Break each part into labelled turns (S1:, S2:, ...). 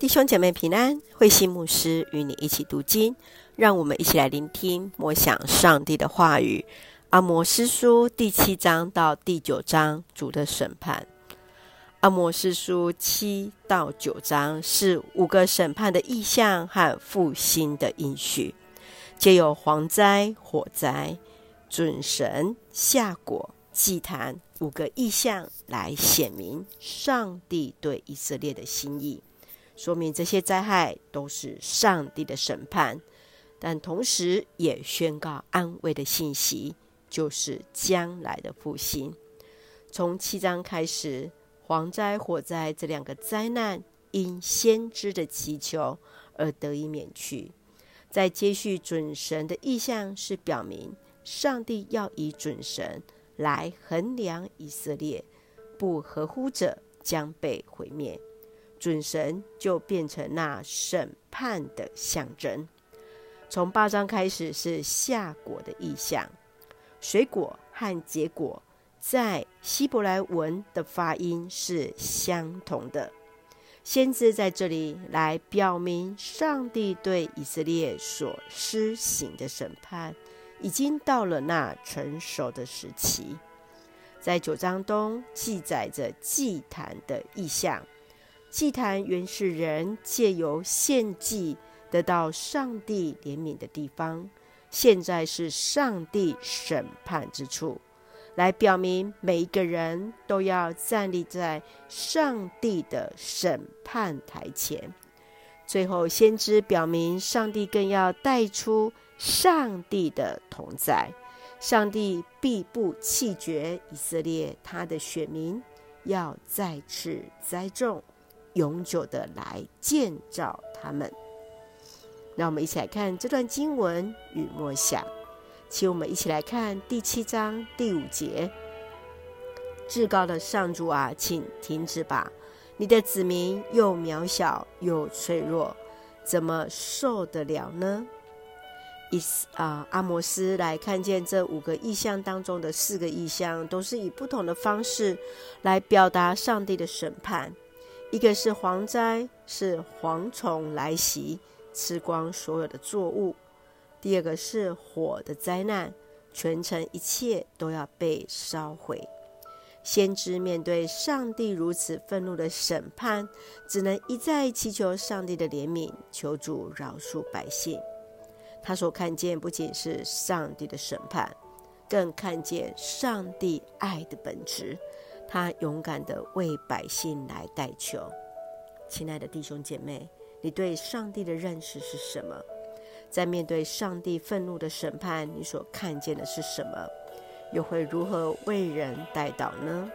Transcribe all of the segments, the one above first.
S1: 弟兄姐妹平安，慧心牧师与你一起读经，让我们一起来聆听默想上帝的话语。阿摩司书第七章到第九章，主的审判。阿摩司书七到九章是五个审判的意象和复兴的应许，皆有蝗灾、火灾、准绳、夏果、祭坛五个意象来显明上帝对以色列的心意。说明这些灾害都是上帝的审判，但同时也宣告安慰的信息，就是将来的复兴。从七章开始，蝗灾、火灾这两个灾难因先知的祈求而得以免去。在接续准绳的意象是表明，上帝要以准绳来衡量以色列，不合乎者将被毁灭。准绳就变成那审判的象征。从八章开始是夏果的意象，水果和结果在希伯来文的发音是相同的。先知在这里来表明，上帝对以色列所施行的审判已经到了那成熟的时期。在九章中记载着祭坛的意象。祭坛原是人借由献祭得到上帝怜悯的地方，现在是上帝审判之处，来表明每一个人都要站立在上帝的审判台前。最后，先知表明，上帝更要带出上帝的同在，上帝必不弃绝以色列，他的选民要再次栽种。永久的来建造他们。让我们一起来看这段经文与默想，请我们一起来看第七章第五节：至高的上主啊，请停止吧！你的子民又渺小又脆弱，怎么受得了呢？以斯啊，阿摩斯来看见这五个意象当中的四个意象，都是以不同的方式来表达上帝的审判。一个是蝗灾，是蝗虫来袭，吃光所有的作物；第二个是火的灾难，全城一切都要被烧毁。先知面对上帝如此愤怒的审判，只能一再祈求上帝的怜悯，求主饶恕百姓。他所看见不仅是上帝的审判，更看见上帝爱的本质。他勇敢地为百姓来代求。亲爱的弟兄姐妹，你对上帝的认识是什么？在面对上帝愤怒的审判，你所看见的是什么？又会如何为人代祷呢？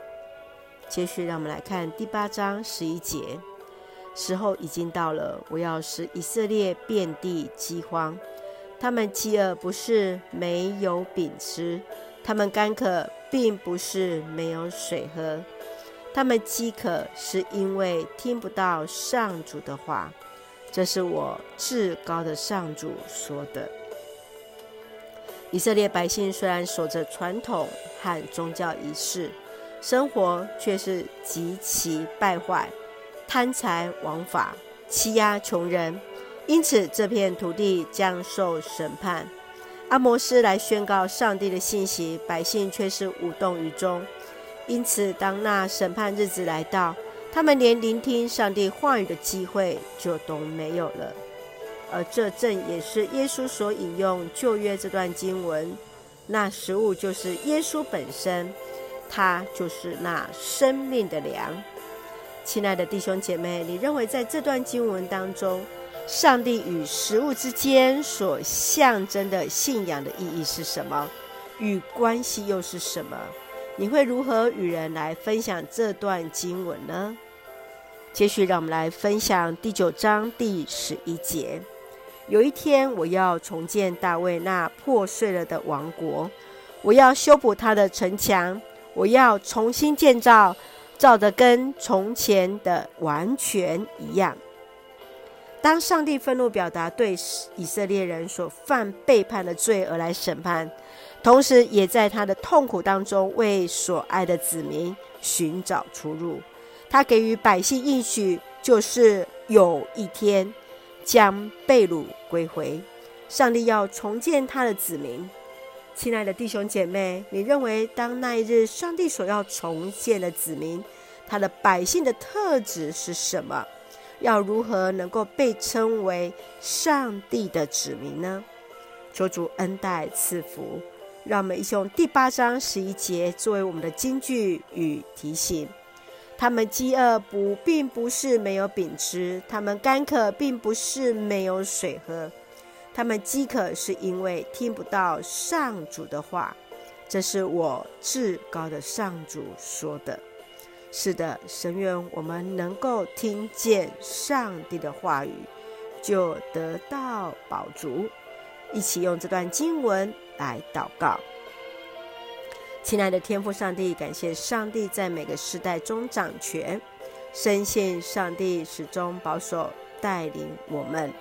S1: 接续，让我们来看第八章十一节：时候已经到了，我要使以色列遍地饥荒。他们饥饿不是没有饼吃，他们干渴。并不是没有水喝，他们饥渴是因为听不到上主的话。这是我至高的上主说的。以色列百姓虽然守着传统和宗教仪式，生活却是极其败坏，贪财枉法，欺压穷人，因此这片土地将受审判。阿摩斯来宣告上帝的信息，百姓却是无动于衷。因此，当那审判日子来到，他们连聆听上帝话语的机会就都没有了。而这正也是耶稣所引用旧约这段经文，那食物就是耶稣本身，他就是那生命的粮。亲爱的弟兄姐妹，你认为在这段经文当中，上帝与食物之间所象征的信仰的意义是什么？与关系又是什么？你会如何与人来分享这段经文呢？接续，让我们来分享第九章第十一节：有一天，我要重建大卫那破碎了的王国，我要修补他的城墙，我要重新建造，造得跟从前的完全一样。当上帝愤怒表达对以色列人所犯背叛的罪而来审判，同时也在他的痛苦当中为所爱的子民寻找出路。他给予百姓应许，就是有一天将被掳归回。上帝要重建他的子民。亲爱的弟兄姐妹，你认为当那一日上帝所要重建的子民，他的百姓的特质是什么？要如何能够被称为上帝的子民呢？求主恩待赐福，让我们一起用第八章十一节作为我们的金句与提醒。他们饥饿不，并不是没有饼吃；他们干渴，并不是没有水喝。他们饥渴，是因为听不到上主的话。这是我至高的上主说的。是的，神愿我们能够听见上帝的话语，就得到宝足。一起用这段经文来祷告。亲爱的天父上帝，感谢上帝在每个时代中掌权，深信上帝始终保守带领我们，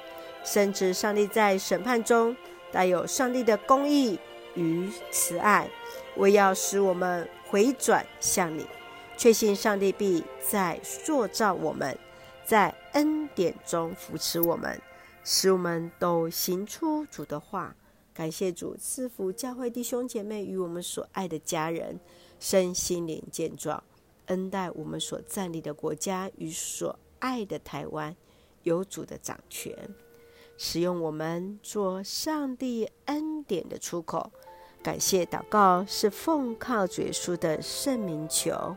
S1: 深知上帝在审判中带有上帝的公义与慈爱，为要使我们回转向你。确信上帝必在塑造我们，在恩典中扶持我们，使我们都行出主的话。感谢主赐福教会弟兄姐妹与我们所爱的家人身心灵健壮，恩待我们所站立的国家与所爱的台湾有主的掌权，使用我们做上帝恩典的出口。感谢祷告是奉靠主耶稣的圣名求。